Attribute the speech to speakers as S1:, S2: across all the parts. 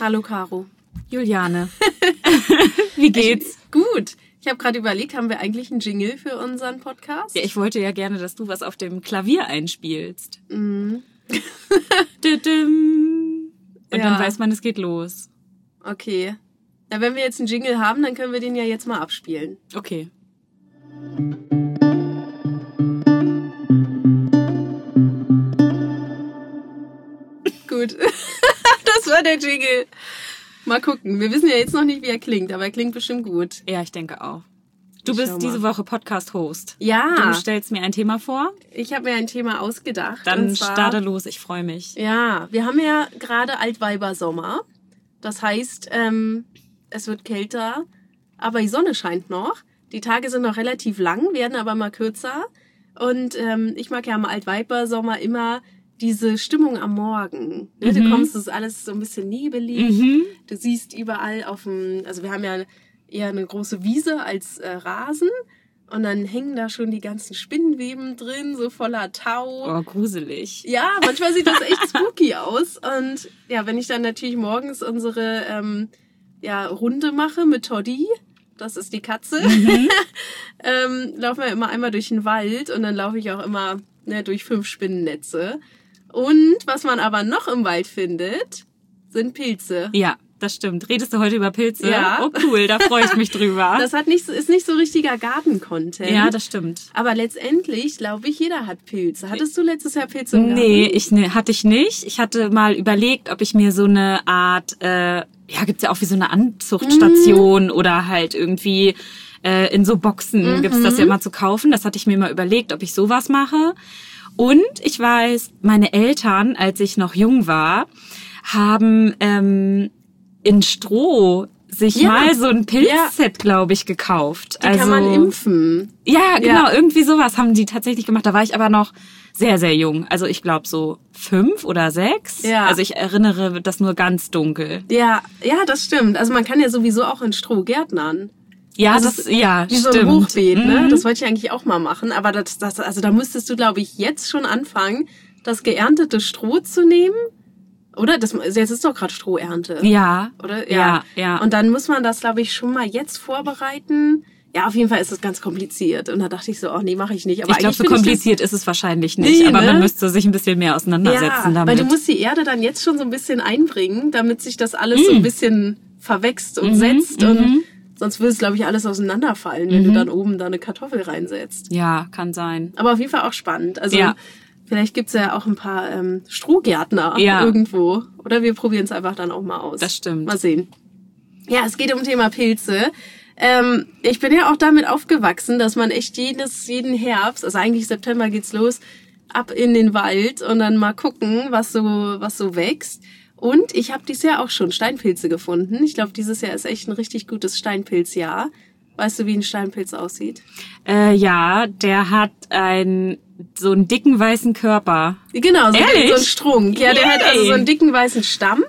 S1: Hallo Caro.
S2: Juliane. Wie geht's?
S1: Gut. Ich habe gerade überlegt, haben wir eigentlich einen Jingle für unseren Podcast?
S2: Ja, ich wollte ja gerne, dass du was auf dem Klavier einspielst. Düdüm. Und
S1: Ja.
S2: dann weiß man, es geht los.
S1: Okay. Na, wenn wir jetzt einen Jingle haben, dann können wir den ja jetzt mal abspielen.
S2: Okay.
S1: Gut. das war der Jingle. Mal gucken. Wir wissen ja jetzt noch nicht, wie er klingt, aber er klingt bestimmt gut.
S2: Ja, ich denke auch. Du bist diese Woche Podcast-Host.
S1: Ja,
S2: Du stellst mir ein Thema vor.
S1: ich habe mir ein Thema ausgedacht.
S2: Dann
S1: zwar,
S2: starte los, ich freue mich.
S1: Ja, wir haben ja gerade Altweibersommer. Das heißt, ähm, es wird kälter, aber die Sonne scheint noch. Die Tage sind noch relativ lang, werden aber mal kürzer. Und ähm, ich mag ja am Altweibersommer immer diese Stimmung am Morgen. Ne? Du
S2: Mhm.
S1: kommst, es ist alles so ein bisschen nebelig.
S2: Mhm.
S1: Du siehst überall auf dem, also wir haben ja eher eine große Wiese als äh, Rasen. Und dann hängen da schon die ganzen Spinnenweben drin, so voller Tau.
S2: Oh, gruselig.
S1: Ja, manchmal sieht das echt spooky aus. Und ja, wenn ich dann natürlich morgens unsere ähm, ja, Runde mache mit Toddy, das ist die Katze, ähm, laufen wir immer einmal durch den Wald und dann laufe ich auch immer ne, durch fünf Spinnennetze. Und was man aber noch im Wald findet, sind Pilze.
S2: Ja, das stimmt. Redest du heute über Pilze?
S1: Ja.
S2: Oh, cool, da freue ich mich drüber.
S1: Das hat nicht, so- ist nicht so richtiger Garten-Content.
S2: ja, das stimmt.
S1: aber letztendlich, glaube ich, jeder hat Pilze. Hattest du letztes Jahr Pilze im Garten?
S2: Nee, ich ne, hatte ich nicht. Ich hatte mal überlegt, ob ich mir so eine Art, äh, ja, gibt's ja auch wie so eine Anzuchtstation oder halt irgendwie äh, in so Boxen gibt's das ja immer zu kaufen. Das hatte ich mir mal überlegt, ob ich sowas mache. Und ich weiß, meine Eltern, als ich noch jung war, haben ähm, in Stroh sich
S1: Ja.
S2: mal so ein Pilzset, glaube ich, gekauft.
S1: Die kann man impfen.
S2: Ja, genau,
S1: Ja.
S2: irgendwie sowas haben die tatsächlich gemacht. Da war ich aber noch sehr, sehr jung. Also ich glaube so fünf oder sechs.
S1: Ja.
S2: Also ich erinnere das nur ganz dunkel.
S1: Ja, ja, das stimmt. Also man kann ja sowieso auch in Stroh gärtnern.
S2: Ja,
S1: Also
S2: das,
S1: es-
S2: ja,
S1: Wie so
S2: stimmt.
S1: ein Hochbeet, ne?
S2: Mhm.
S1: Das wollte ich eigentlich auch mal machen. Aber das, das, also da müsstest du, glaube ich, jetzt schon anfangen, das geerntete Stroh zu nehmen. Oder? Das, jetzt ist doch gerade Strohernte.
S2: ja,
S1: Oder?
S2: ja, ja.
S1: Und dann muss man das, glaube ich, schon mal jetzt vorbereiten. Ja, auf jeden Fall ist es ganz kompliziert. Und da dachte ich so, oh nee, mache ich nicht. Aber
S2: ich glaube, so kompliziert ist es wahrscheinlich nicht.
S1: Nee,
S2: aber
S1: ne?
S2: man müsste sich ein bisschen mehr auseinandersetzen
S1: ja,
S2: damit.
S1: weil du musst die Erde dann jetzt schon so ein bisschen einbringen, damit sich das alles so ein bisschen verwächst und
S2: Mhm,
S1: setzt.
S2: mhm.
S1: Und sonst würde es, glaube ich, alles auseinanderfallen, wenn du dann oben da eine Kartoffel reinsetzt.
S2: ja, kann sein.
S1: Aber auf jeden Fall auch spannend. Also
S2: Ja.
S1: vielleicht gibt's ja auch ein paar ähm, Strohgärtner
S2: Ja.
S1: irgendwo. Oder wir probieren es einfach dann auch mal aus.
S2: Das stimmt.
S1: Mal sehen. Ja, es geht um Thema Pilze. Ähm, ich bin ja auch damit aufgewachsen, dass man echt jedes, jeden Herbst, also eigentlich September geht's los, ab in den Wald und dann mal gucken, was so, was so wächst. Und ich habe dieses Jahr auch schon Steinpilze gefunden. Ich glaube, dieses Jahr ist echt ein richtig gutes Steinpilzjahr. Weißt du, wie ein Steinpilz aussieht?
S2: Äh, ja, der hat ein, so einen dicken weißen Körper.
S1: Genau, so,
S2: Ehrlich?
S1: so ein Strunk. Ja, der hat also so einen dicken weißen Stamm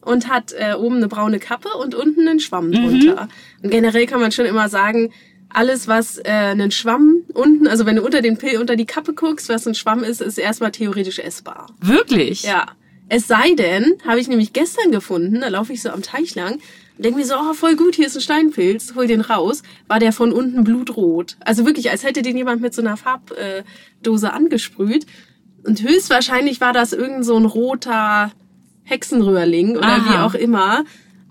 S1: und hat äh, oben eine braune Kappe und unten einen Schwamm drunter. Und generell kann man schon immer sagen, alles, was äh, einen Schwamm unten, also wenn du unter den Pil unter die Kappe guckst, was ein Schwamm ist, ist erstmal theoretisch essbar.
S2: Wirklich?
S1: Ja. Es sei denn, habe ich nämlich gestern gefunden, da laufe ich so am Teich lang und denke mir so, oh, voll gut, hier ist ein Steinpilz, hol den raus, war der von unten blutrot. Also wirklich, als hätte den jemand mit so einer Farbdose angesprüht. Und höchstwahrscheinlich war das irgend so ein roter Hexenröhrling oder
S2: Aha.
S1: wie auch immer.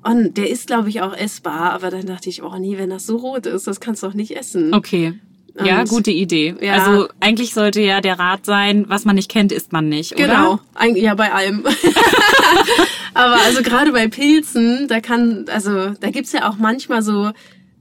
S1: Und der ist, glaube ich, auch essbar. Aber dann dachte ich, oh nee, wenn das so rot ist, das kannst du doch nicht essen.
S2: Okay. Ja, gute Idee.
S1: Ja.
S2: Also eigentlich sollte ja der Rat sein, was man nicht kennt, isst man nicht, oder?
S1: Genau, Eig ja bei allem. Aber also gerade bei Pilzen, da kann, also da gibt's ja auch manchmal so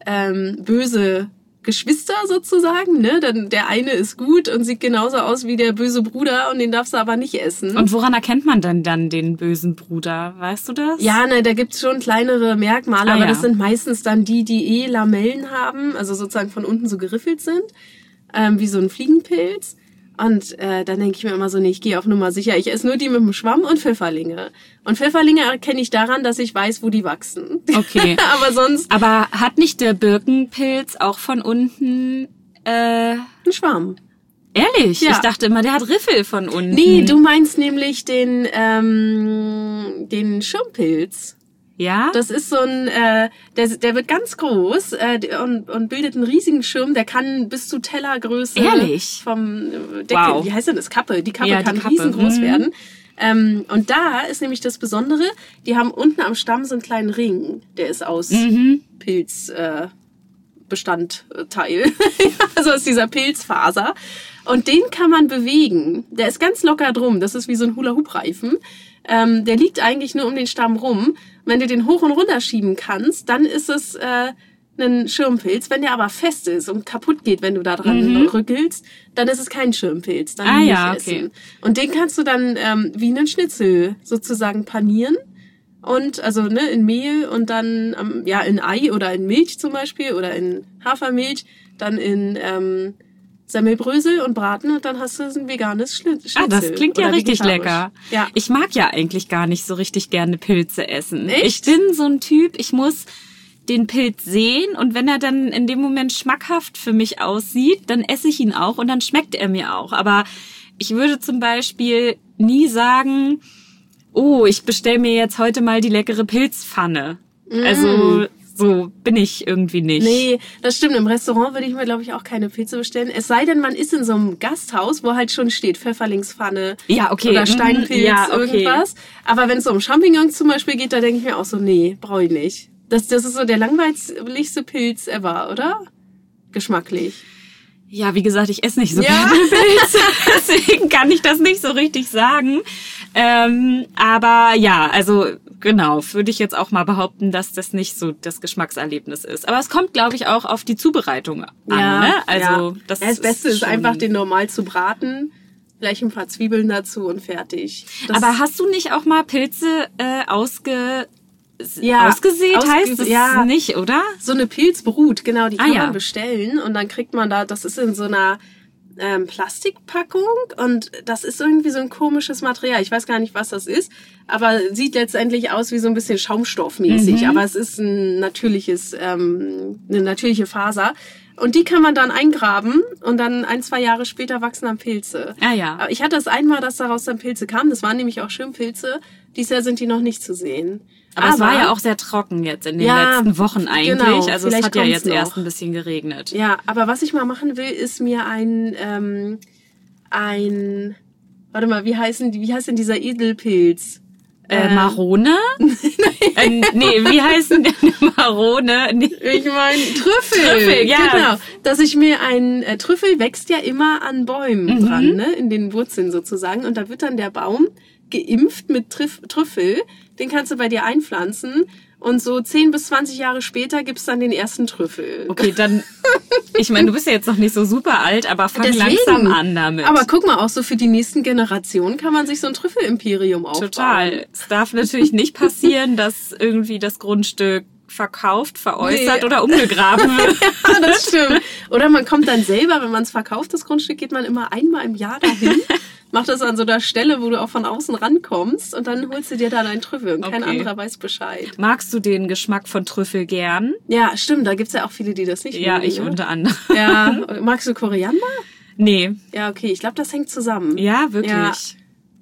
S1: ähm, böse Geschwister sozusagen, ne? Dann der eine ist gut und sieht genauso aus wie der böse Bruder und den darfst du aber nicht essen.
S2: Und woran erkennt man denn dann den bösen Bruder? Weißt du das?
S1: ja, ne, da gibt's schon kleinere Merkmale,
S2: Ah,
S1: aber
S2: ja.
S1: das sind meistens dann die, die eh Lamellen haben, also sozusagen von unten so geriffelt sind, ähm, wie so ein Fliegenpilz. Und äh, dann denke ich mir immer so, nee, ich gehe auf Nummer sicher. Ich esse nur die mit dem Schwamm und Pfifferlinge. Und Pfifferlinge erkenne ich daran, dass ich weiß, wo die wachsen.
S2: Okay.
S1: Aber sonst
S2: Aber hat nicht der Birkenpilz auch von unten äh,
S1: ein Schwamm.
S2: ehrlich?
S1: Ja.
S2: Ich dachte immer, der hat Riffel von unten.
S1: Nee, du meinst nämlich den, ähm, den Schirmpilz.
S2: Ja?
S1: Das ist so ein, äh, der, der wird ganz groß äh, und, und bildet einen riesigen Schirm. Der kann bis zu Tellergröße
S2: Ehrlich?
S1: vom äh, Deckel.
S2: Wow.
S1: Wie heißt denn das? Kappe. Die Kappe
S2: Ja, die
S1: kann
S2: Kappe.
S1: riesengroß
S2: Mhm.
S1: werden. Ähm, und da ist nämlich das Besondere, die haben unten am Stamm so einen kleinen Ring, der ist aus
S2: Mhm.
S1: Pilz. Äh, Bestandteil, also aus dieser Pilzfaser. Und den kann man bewegen. Der ist ganz locker drum. Das ist wie so ein Hula-Hoop-Reifen. Ähm, der liegt eigentlich nur um den Stamm rum. Wenn du den hoch und runter schieben kannst, dann ist es äh, ein Schirmpilz. Wenn der aber fest ist und kaputt geht, wenn du da dran rückelst, dann ist es kein Schirmpilz. Dann
S2: Ah, ja,
S1: essen.
S2: okay.
S1: Und den kannst du dann ähm, wie einen Schnitzel sozusagen panieren und also ne in Mehl und dann ähm, ja in Ei oder in Milch zum Beispiel oder in Hafermilch, dann in ähm, Semmelbrösel und braten und dann hast du ein veganes Schnitzel.
S2: Ah, das klingt ja richtig lecker.
S1: Ja.
S2: Ich mag ja eigentlich gar nicht so richtig gerne Pilze essen.
S1: Echt?
S2: Ich bin so ein Typ, ich muss den Pilz sehen und wenn er dann in dem Moment schmackhaft für mich aussieht, dann esse ich ihn auch und dann schmeckt er mir auch. Aber ich würde zum Beispiel nie sagen, oh, ich bestell mir jetzt heute mal die leckere Pilzpfanne. Also so bin ich irgendwie nicht.
S1: Mm. Nee, das stimmt. Im Restaurant würde ich mir, glaube ich, auch keine Pilze bestellen. Es sei denn, man ist in so einem Gasthaus, wo halt schon steht Pfefferlingspfanne
S2: Ja, okay.
S1: oder Steinpilz,
S2: ja, okay.
S1: irgendwas. Aber wenn es so um Champignons zum Beispiel geht, da denke ich mir auch so, nee, brauche ich nicht. Das, das ist so der langweiligste Pilz ever, oder? Geschmacklich.
S2: Ja, wie gesagt, ich esse nicht so
S1: Ja.
S2: gerne Pilze, deswegen kann ich das nicht so richtig sagen. Ähm, aber ja, also genau, würde ich jetzt auch mal behaupten, dass das nicht so das Geschmackserlebnis ist. Aber es kommt, glaube ich, auch auf die Zubereitung an. ne? Also
S1: ja.
S2: das,
S1: das Beste ist
S2: schon-
S1: einfach, den normal zu braten, vielleicht ein paar Zwiebeln dazu und fertig. Das
S2: Aber hast du nicht auch mal Pilze äh, ausge
S1: Ja,
S2: ausgesät?
S1: ausge-
S2: heißt das
S1: ja.
S2: nicht, oder?
S1: so eine Pilzbrut, genau, die
S2: Ah,
S1: kann
S2: ja.
S1: man bestellen und dann kriegt man da, das ist in so einer ähm, Plastikpackung und das ist irgendwie so ein komisches Material. Ich weiß gar nicht, was das ist, aber sieht letztendlich aus wie so ein bisschen Schaumstoffmäßig,
S2: Mhm.
S1: aber es ist ein natürliches, ähm, eine natürliche Faser. Und die kann man dann eingraben und dann ein, zwei Jahre später wachsen dann Pilze.
S2: Ah ja.
S1: Aber ich hatte das einmal, dass daraus dann Pilze kamen. Das waren nämlich auch Schirmpilze. Dieses Jahr sind die noch nicht zu sehen.
S2: Aber, es war ja auch sehr trocken jetzt in den
S1: Ja,
S2: letzten Wochen eigentlich.
S1: genau,
S2: also es hat ja jetzt
S1: noch.
S2: erst ein bisschen geregnet.
S1: Ja, aber was ich mal machen will, ist mir ein, ähm, ein, warte mal, wie heißen die, wie heißt denn dieser Edelpilz?
S2: Äh,
S1: Ähm.
S2: Marone? äh, nee, wie heißen denn Marone? Nee.
S1: Ich meine Trüffel.
S2: Trüffel, ja.
S1: Genau. Dass ich mir ein äh, Trüffel wächst ja immer an Bäumen
S2: Mhm.
S1: dran, ne? In den Wurzeln sozusagen. Und da wird dann der Baum geimpft mit Trüff Trüffel. Den kannst du bei dir einpflanzen. Und so 10 bis 20 Jahre später gibt's dann den ersten Trüffel.
S2: Okay, dann. Ich meine, du bist ja jetzt noch nicht so super alt, aber fang
S1: Deswegen.
S2: langsam an damit.
S1: Aber guck mal, auch so für die nächsten Generationen kann man sich so ein Trüffelimperium aufbauen.
S2: Total. Es darf natürlich nicht passieren, dass irgendwie das Grundstück verkauft, veräußert
S1: Nee.
S2: oder umgegraben wird.
S1: Ja, das stimmt. Oder man kommt dann selber, wenn man es verkauft, das Grundstück, geht man immer einmal im Jahr dahin, macht das an so einer Stelle, wo du auch von außen rankommst und dann holst du dir da deinen Trüffel und kein
S2: Okay.
S1: anderer weiß Bescheid.
S2: Magst du den Geschmack von Trüffel gern?
S1: Ja, stimmt, da gibt's ja auch viele, die das nicht
S2: Ja,
S1: mögen.
S2: ich
S1: ne?
S2: unter anderem.
S1: Ja, magst du Koriander?
S2: Nee.
S1: Ja, okay, ich glaube, das hängt zusammen.
S2: Ja, wirklich.
S1: Ja.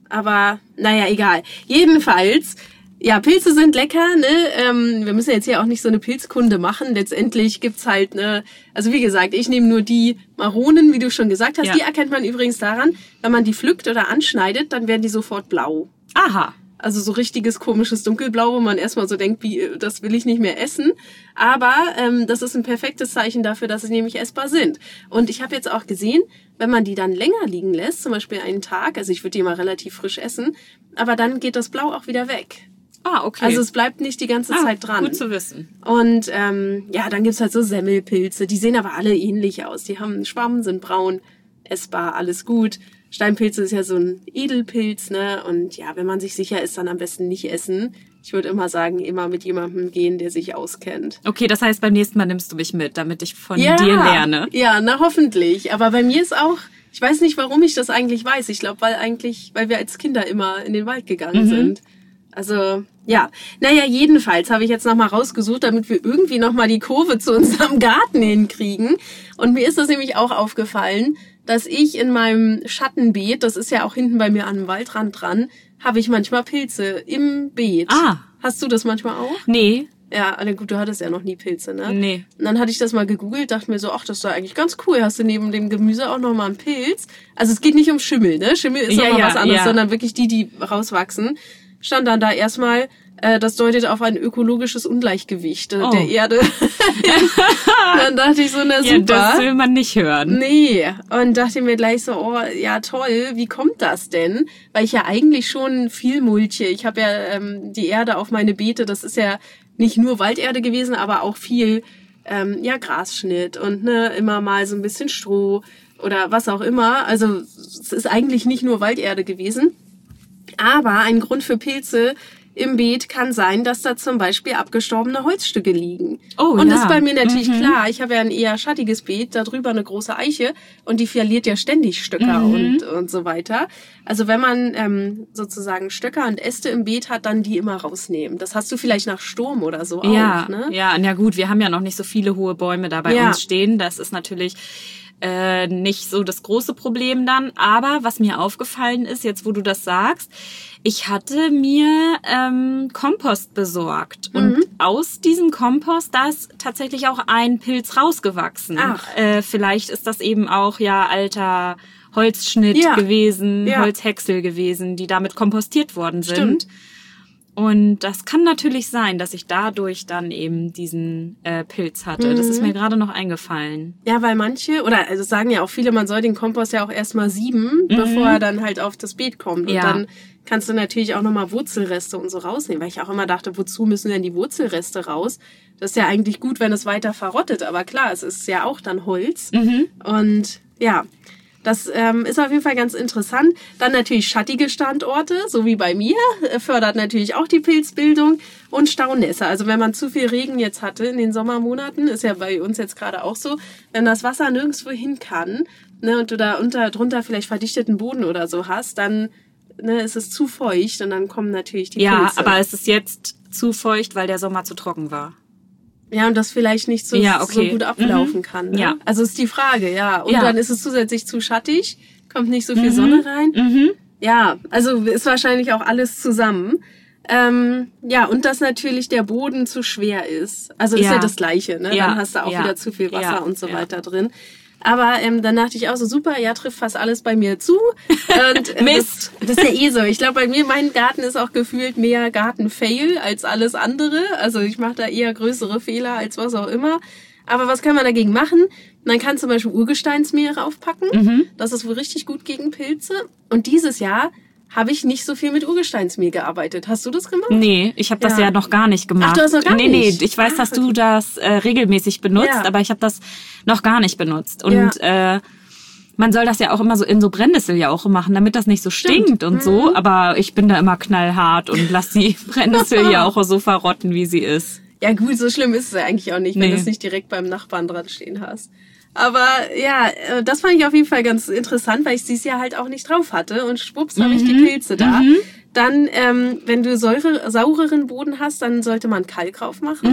S1: Aber naja, egal. Jedenfalls, ja, Pilze sind lecker, ne? Ähm, wir müssen jetzt hier auch nicht so eine Pilzkunde machen. Letztendlich gibt's halt, ne, also wie gesagt, ich nehme nur die Maronen, wie du schon gesagt hast.
S2: Ja.
S1: Die erkennt man übrigens daran, wenn man die pflückt oder anschneidet, dann werden die sofort blau.
S2: Aha.
S1: Also so richtiges komisches Dunkelblau, wo man erstmal so denkt, wie, äh, das will ich nicht mehr essen. Aber ähm, das ist ein perfektes Zeichen dafür, dass sie nämlich essbar sind. Und ich habe jetzt auch gesehen, wenn man die dann länger liegen lässt, zum Beispiel einen Tag, also ich würde die mal relativ frisch essen, aber dann geht das Blau auch wieder weg.
S2: Ah, okay.
S1: Also es bleibt nicht die ganze
S2: ah,
S1: Zeit dran.
S2: Gut zu wissen.
S1: Und ähm, ja, dann gibt's halt so Semmelpilze, die sehen aber alle ähnlich aus. Die haben einen Schwamm, sind braun, essbar, alles gut. Steinpilze ist ja so ein Edelpilz, ne? Und ja, wenn man sich sicher ist, dann am besten nicht essen. Ich würde immer sagen, immer mit jemandem gehen, der sich auskennt.
S2: Okay, das heißt, beim nächsten Mal nimmst du mich mit, damit ich von dir lerne.
S1: Ja, na hoffentlich. Aber bei mir ist auch, ich weiß nicht, warum ich das eigentlich weiß. Ich glaube, weil eigentlich, weil wir als Kinder immer in den Wald gegangen sind. Also, ja. Naja, jedenfalls habe ich jetzt nochmal rausgesucht, damit wir irgendwie nochmal die Kurve zu unserem Garten hinkriegen. Und mir ist das nämlich auch aufgefallen, dass ich in meinem Schattenbeet, das ist ja auch hinten bei mir an dem Waldrand dran, habe ich manchmal Pilze im Beet.
S2: Ah.
S1: Hast du das manchmal auch?
S2: Nee.
S1: Ja, na gut, du hattest ja noch nie Pilze, ne?
S2: Nee.
S1: Und dann hatte ich das mal gegoogelt, dachte mir so, ach, das ist doch eigentlich ganz cool. Hast du neben dem Gemüse auch noch mal einen Pilz? Also es geht nicht um Schimmel, ne? Schimmel ist
S2: Ja,
S1: nochmal
S2: ja,
S1: was anderes,
S2: ja.
S1: sondern wirklich die, die rauswachsen. Stand dann da erstmal, äh, das deutet auf ein ökologisches Ungleichgewicht äh,
S2: Oh.
S1: der Erde. dann dachte ich so, na
S2: Ja, das
S1: super.
S2: will man nicht hören.
S1: Nee, und dachte mir gleich so, oh, ja toll, wie kommt das denn? Weil ich ja eigentlich schon viel mulche. Ich habe ja ähm, die Erde auf meine Beete, das ist ja nicht nur Walderde gewesen, aber auch viel ähm, ja Grasschnitt und ne immer mal so ein bisschen Stroh oder was auch immer. Also es ist eigentlich nicht nur Walderde gewesen. Aber ein Grund für Pilze im Beet kann sein, dass da zum Beispiel abgestorbene Holzstücke liegen.
S2: Oh,
S1: und das
S2: ja.
S1: ist bei mir natürlich klar. Ich habe ja ein eher schattiges Beet, da drüber eine große Eiche und die verliert ja ständig Stöcker
S2: Mhm.
S1: und, und so weiter. Also wenn man ähm, sozusagen Stöcker und Äste im Beet hat, dann die immer rausnehmen. Das hast du vielleicht nach Sturm oder so
S2: Ja,
S1: auch, ne?
S2: ja, na gut, wir haben ja noch nicht so viele hohe Bäume da bei
S1: Ja.
S2: uns stehen. Das ist natürlich äh, nicht so das große Problem dann. Aber was mir aufgefallen ist, jetzt wo du das sagst, ich hatte mir ähm, Kompost besorgt. Und
S1: Mhm.
S2: aus diesem Kompost, da ist tatsächlich auch ein Pilz rausgewachsen.
S1: Ach.
S2: Äh, vielleicht ist das eben auch ja alter Holzschnitt
S1: Ja.
S2: gewesen,
S1: Ja.
S2: Holzhäcksel gewesen, die damit kompostiert worden sind.
S1: Stimmt.
S2: Und das kann natürlich sein, dass ich dadurch dann eben diesen äh, Pilz hatte. Das ist
S1: Mhm.
S2: mir gerade noch eingefallen.
S1: Ja, weil manche, oder also sagen ja auch viele, man soll den Kompost ja auch erstmal sieben, bevor er dann halt auf das Beet kommt. Und
S2: Mhm. Ja.
S1: dann kannst du natürlich auch nochmal Wurzelreste und so rausnehmen, weil ich auch immer dachte, wozu müssen denn die Wurzelreste raus? Das ist ja eigentlich gut, wenn es weiter verrottet, aber klar, es ist ja auch dann Holz.
S2: Mhm.
S1: Und ja, das ähm, ist auf jeden Fall ganz interessant. Dann natürlich schattige Standorte, so wie bei mir, äh, fördert natürlich auch die Pilzbildung und Staunässe. Also wenn man zu viel Regen jetzt hatte in den Sommermonaten, ist ja bei uns jetzt gerade auch so, wenn das Wasser nirgendwo hin kann ne, und du da unter, drunter vielleicht verdichteten Boden oder so hast, dann ne, ist es zu feucht und dann kommen natürlich die
S2: Ja,
S1: Pilze.
S2: aber es ist jetzt zu feucht, weil der Sommer zu trocken war.
S1: Ja, und das vielleicht nicht so,
S2: Ja, okay.
S1: so gut ablaufen
S2: Mhm.
S1: kann. Ne?
S2: Ja.
S1: Also ist die Frage, ja. Und
S2: Ja.
S1: dann ist es zusätzlich zu schattig, kommt nicht so viel Sonne rein.
S2: Mhm.
S1: Ja, also ist wahrscheinlich auch alles zusammen. Ähm, ja, und dass natürlich der Boden zu schwer ist. Also ist ja, das Gleiche, ne?
S2: Ja.
S1: Dann hast du auch wieder zu viel Wasser und so weiter drin. Aber ähm, dann dachte ich auch so, super, ja, trifft fast alles bei mir zu. Und, äh,
S2: Mist.
S1: Das, das ist ja eh so. Ich glaube, bei mir, mein Garten ist auch gefühlt mehr Garten-Fail als alles andere. Also ich mache da eher größere Fehler als was auch immer. Aber was kann man dagegen machen? Man kann zum Beispiel Urgesteinsmehl raufpacken.
S2: Mhm.
S1: Das ist wohl richtig gut gegen Pilze. Und dieses Jahr habe ich nicht so viel mit Urgesteinsmehl gearbeitet. Hast du das gemacht?
S2: Nee, ich habe das
S1: Ja.
S2: ja. noch gar nicht gemacht.
S1: Ach, du hast noch gar
S2: nee,
S1: nicht?
S2: Nee, ich weiß,
S1: Ah,
S2: dass du das äh, regelmäßig benutzt,
S1: Ja.
S2: aber ich habe das noch gar nicht benutzt. Und äh, man soll das ja auch immer so in so Brennnesseljauche machen, damit das nicht so stinkt und
S1: Mhm.
S2: so. Aber ich bin da immer knallhart und lass die Brennnesseljauche so verrotten, wie sie ist.
S1: Ja gut, so schlimm ist es ja eigentlich auch nicht, wenn
S2: Nee.
S1: du es nicht direkt beim Nachbarn dran stehen hast. Aber ja, äh, das fand ich auf jeden Fall ganz interessant, weil ich dieses Jahr halt auch nicht drauf hatte und schwupps habe ich die Pilze da. Dann, ähm, wenn du säure, saureren Boden hast, dann sollte man Kalk drauf machen.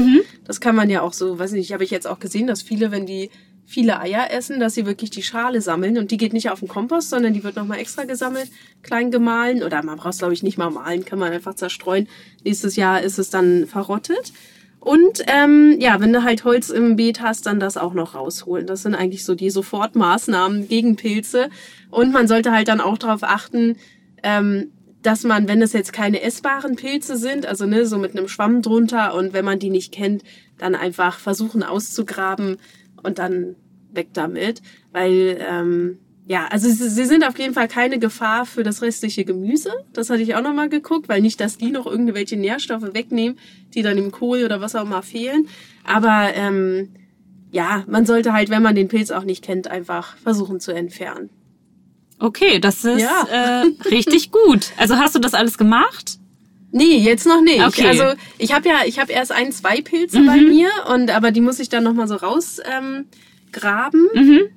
S1: Das kann man ja auch so, weiß nicht, habe ich jetzt auch gesehen, dass viele, wenn die viele Eier essen, dass sie wirklich die Schale sammeln und die geht nicht auf den Kompost, sondern die wird nochmal extra gesammelt, klein gemahlen oder man braucht es glaube ich nicht mal mahlen, kann man einfach zerstreuen. Nächstes Jahr ist es dann verrottet. Und ähm, ja, wenn du halt Holz im Beet hast, dann das auch noch rausholen. Das sind eigentlich so die Sofortmaßnahmen gegen Pilze. Und man sollte halt dann auch darauf achten, ähm, dass man, wenn es jetzt keine essbaren Pilze sind, also ne, so mit einem Schwamm drunter und wenn man die nicht kennt, dann einfach versuchen auszugraben und dann weg damit. Weil, ähm, ja, also sie, sind auf jeden Fall keine Gefahr für das restliche Gemüse. Das hatte ich auch nochmal geguckt, weil nicht, dass die noch irgendwelche Nährstoffe wegnehmen, die dann im Kohl oder was auch immer fehlen. Aber ähm, ja, man sollte halt, wenn man den Pilz auch nicht kennt, einfach versuchen zu entfernen.
S2: Okay, das ist
S1: Ja.
S2: äh, richtig gut. Also hast du das alles gemacht?
S1: Nee, jetzt noch nicht.
S2: Okay.
S1: Also ich habe ja, ich habe erst ein, zwei Pilze bei mir und aber die muss ich dann nochmal so raus ähm, graben.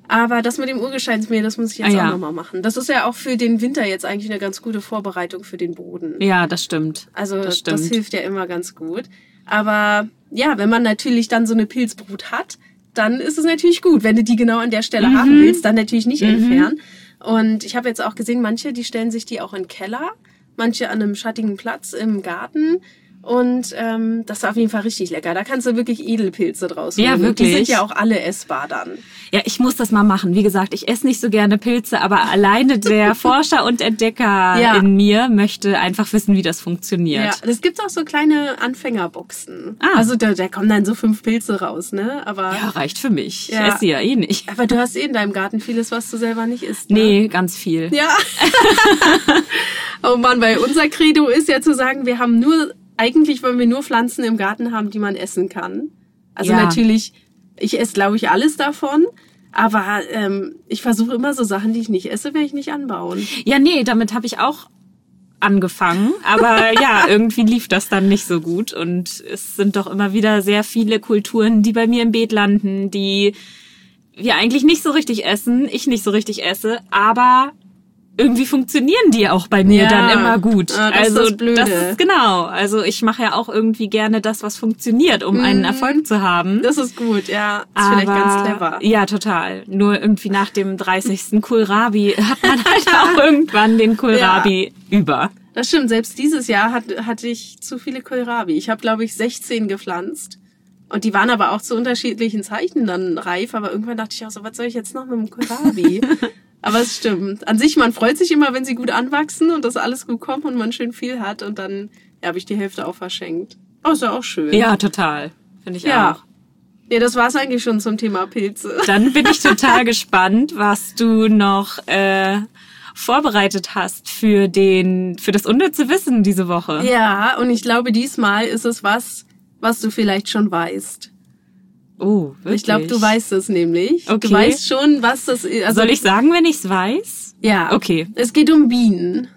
S1: Aber das mit dem Urgesteinsmehl, das muss ich jetzt
S2: Ah,
S1: auch
S2: ja.
S1: nochmal machen. Das ist ja auch für den Winter jetzt eigentlich eine ganz gute Vorbereitung für den Boden.
S2: Ja, das stimmt.
S1: Also
S2: das
S1: das,
S2: stimmt.
S1: hilft ja immer ganz gut. Aber ja, wenn man natürlich dann so eine Pilzbrut hat, dann ist es natürlich gut. Wenn du die genau an der Stelle
S2: Mhm.
S1: haben willst, dann natürlich nicht entfernen. Und ich habe jetzt auch gesehen, manche, die stellen sich die auch in den Keller, manche an einem schattigen Platz im Garten. Und ähm, das ist auf jeden Fall richtig lecker. Da kannst du wirklich Edelpilze draus
S2: Ja,
S1: holen. Die
S2: wirklich.
S1: sind ja auch alle essbar dann.
S2: Ja, ich muss das mal machen. Wie gesagt, ich esse nicht so gerne Pilze, aber alleine der Forscher und Entdecker
S1: Ja.
S2: in mir möchte einfach wissen, wie das funktioniert.
S1: Ja, es gibt auch so kleine Anfängerboxen.
S2: Ah.
S1: Also da, da kommen dann so fünf Pilze raus, ne? Aber,
S2: Ja, reicht für mich.
S1: Ja.
S2: Ich esse ja eh nicht.
S1: aber du hast eh in deinem Garten vieles, was du selber nicht isst. Ne?
S2: Nee, ganz viel.
S1: Ja. oh Mann, weil unser Credo ist ja zu sagen, wir haben nur, eigentlich wollen wir nur Pflanzen im Garten haben, die man essen kann. Also
S2: Ja.
S1: natürlich, ich esse, glaube ich, alles davon. Aber ähm, ich versuche immer so Sachen, die ich nicht esse, werde ich nicht anbauen.
S2: Ja, nee, damit habe ich auch angefangen. Aber ja, irgendwie lief das dann nicht so gut. Und es sind doch immer wieder sehr viele Kulturen, die bei mir im Beet landen, die wir eigentlich nicht so richtig essen, ich nicht so richtig esse, aber irgendwie funktionieren die auch bei mir
S1: Ja.
S2: dann immer gut.
S1: Ah, das ist
S2: also
S1: das Blöde.
S2: das ist genau. Also ich mache ja auch irgendwie gerne das, was funktioniert, um einen Erfolg zu haben.
S1: Mhm. Das ist gut, ja. Das ist vielleicht ganz clever.
S2: Ja, total. Nur irgendwie nach dem 30. Kohlrabi hat man halt auch irgendwann den Kohlrabi über.
S1: Das stimmt, selbst dieses Jahr hat, hatte ich zu viele Kohlrabi. Ich habe, glaube ich, 16 gepflanzt. Und die waren aber auch zu unterschiedlichen Zeiten dann reif. Aber irgendwann dachte ich auch so, was soll ich jetzt noch mit dem Kohlrabi? aber es stimmt. An sich, man freut sich immer, wenn sie gut anwachsen und das alles gut kommt und man schön viel hat. Und dann ja, habe ich die Hälfte auch verschenkt. Oh, ist ja auch schön.
S2: Ja, total. Finde ich
S1: Ja.
S2: auch.
S1: Nee, das war's eigentlich schon zum Thema Pilze.
S2: Dann bin ich total gespannt, was du noch äh, vorbereitet hast für den für das unnütze Wissen diese Woche.
S1: Ja, und ich glaube, diesmal ist es was, was du vielleicht schon weißt.
S2: Oh, wirklich?
S1: Ich glaube, du weißt es nämlich.
S2: Okay.
S1: Du weißt schon, was das ist. Also,
S2: Soll ich sagen, wenn ich's weiß?
S1: Ja.
S2: Okay.
S1: Es geht um Bienen.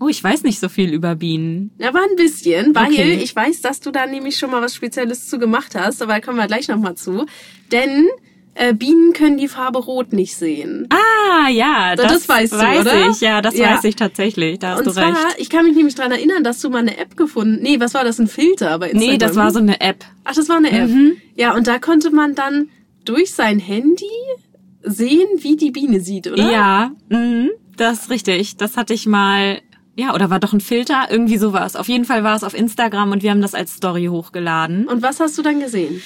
S2: Oh, ich weiß nicht so viel über Bienen.
S1: Aber ein bisschen, weil
S2: Okay.
S1: ich weiß, dass du da nämlich schon mal was Spezielles zu gemacht hast, aber da kommen wir gleich nochmal zu. Denn äh, Bienen können die Farbe Rot nicht sehen.
S2: Ah, ja,
S1: So,
S2: das,
S1: das weißt du,
S2: weiß
S1: oder?
S2: ich. Ja, das
S1: Ja.
S2: weiß ich tatsächlich. Da hast
S1: Und
S2: du
S1: zwar,
S2: recht.
S1: ich kann mich nämlich dran erinnern, dass du mal eine App gefunden. Nee, was war das? Ein Filter bei Instagram?
S2: Nee, das war so eine App.
S1: Ach, das war eine App.
S2: Mhm.
S1: Ja, und da konnte man dann durch sein Handy sehen, wie die Biene sieht, oder?
S2: Ja, mhm, das ist richtig. Das hatte ich mal. Ja, oder war doch ein Filter? Irgendwie sowas. Auf jeden Fall war es auf Instagram und wir haben das als Story hochgeladen.
S1: Und was hast du dann gesehen?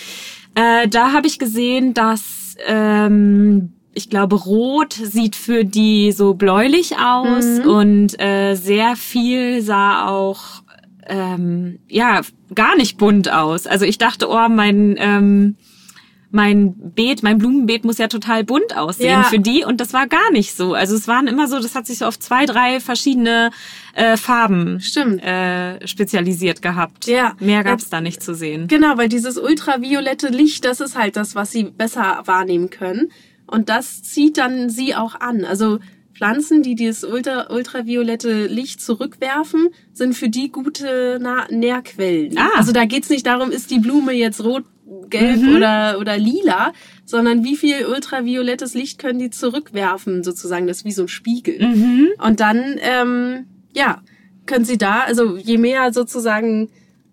S2: Äh, da habe ich gesehen, dass ähm, ich glaube, Rot sieht für die so bläulich aus
S1: Mhm.
S2: und äh, sehr viel sah auch ähm, ja gar nicht bunt aus. Also ich dachte, oh, mein ähm, mein Beet, mein Blumenbeet muss ja total bunt aussehen
S1: Ja.
S2: für die und das war gar nicht so. Also es waren immer so, das hat sich so auf zwei, drei verschiedene äh, Farben
S1: Stimmt.
S2: äh, spezialisiert gehabt.
S1: Ja.
S2: Mehr gab's da nicht zu sehen.
S1: Genau, weil dieses ultraviolette Licht, das ist halt das, was sie besser wahrnehmen können. Und das zieht dann sie auch an. Also Pflanzen, die dieses ultra, ultraviolette Licht zurückwerfen, sind für die gute Na Nährquellen.
S2: Ah.
S1: Also da geht's nicht darum, ist die Blume jetzt rot, gelb
S2: Mhm.
S1: oder, oder lila, sondern wie viel ultraviolettes Licht können die zurückwerfen, sozusagen. Das ist wie so ein Spiegel.
S2: Mhm.
S1: Und dann, ähm, ja, können Sie da, also je mehr sozusagen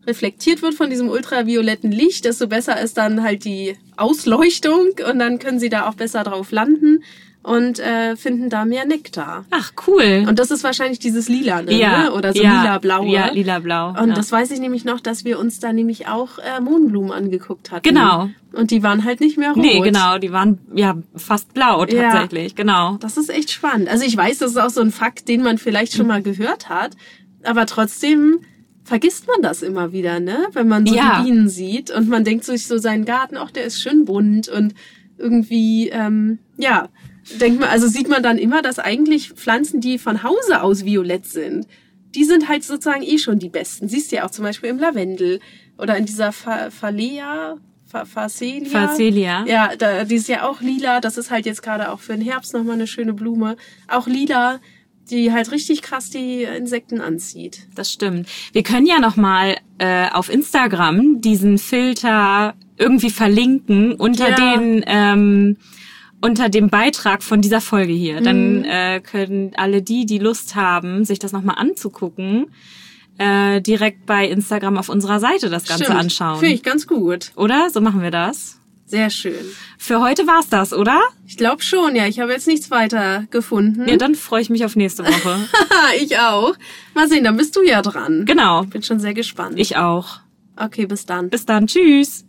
S1: reflektiert wird von diesem ultravioletten Licht, desto besser ist dann halt die Ausleuchtung und dann können Sie da auch besser drauf landen und äh, finden da mehr Nektar.
S2: Ach, cool.
S1: Und das ist wahrscheinlich dieses Lilane,
S2: ja,
S1: ne? oder so
S2: ja,
S1: lila-blaue.
S2: Ja, lila-blau.
S1: Und
S2: ja.
S1: das weiß ich nämlich noch, dass wir uns da nämlich auch äh, Mohnblumen angeguckt hatten.
S2: Genau.
S1: Und die waren halt nicht mehr rot.
S2: Nee, genau, die waren ja fast blau
S1: Ja.
S2: tatsächlich, genau.
S1: Das ist echt spannend. Also ich weiß, das ist auch so ein Fakt, den man vielleicht schon mal gehört hat, aber trotzdem vergisst man das immer wieder, ne? Wenn man so
S2: Ja.
S1: die Bienen sieht und man denkt sich so seinen Garten, ach, der ist schön bunt und irgendwie, ähm, ja, denkt man, also sieht man dann immer, dass eigentlich Pflanzen, die von Hause aus violett sind, die sind halt sozusagen eh schon die besten. Siehst du ja auch zum Beispiel im Lavendel oder in dieser Phalea, Phacelia.
S2: Phacelia.
S1: Ja, da, die ist ja auch lila. Das ist halt jetzt gerade auch für den Herbst nochmal eine schöne Blume. Auch lila, die halt richtig krass die Insekten anzieht.
S2: Das stimmt. Wir können ja noch mal äh, auf Instagram diesen Filter irgendwie verlinken unter
S1: Ja.
S2: den ähm, unter dem Beitrag von dieser Folge hier.
S1: Mhm.
S2: Dann äh, können alle die, die Lust haben, sich das noch mal anzugucken, äh, direkt bei Instagram auf unserer Seite das Ganze
S1: Stimmt.
S2: anschauen.
S1: Finde ich ganz gut.
S2: Oder? So machen wir das.
S1: Sehr schön.
S2: Für heute war's das, oder?
S1: Ich glaube schon, ja. Ich habe jetzt nichts weiter gefunden.
S2: Ja, dann freue ich mich auf nächste Woche.
S1: ich auch. Mal sehen, dann bist du ja dran.
S2: genau.
S1: Bin schon sehr gespannt.
S2: Ich auch.
S1: Okay, bis dann.
S2: Bis dann. Tschüss.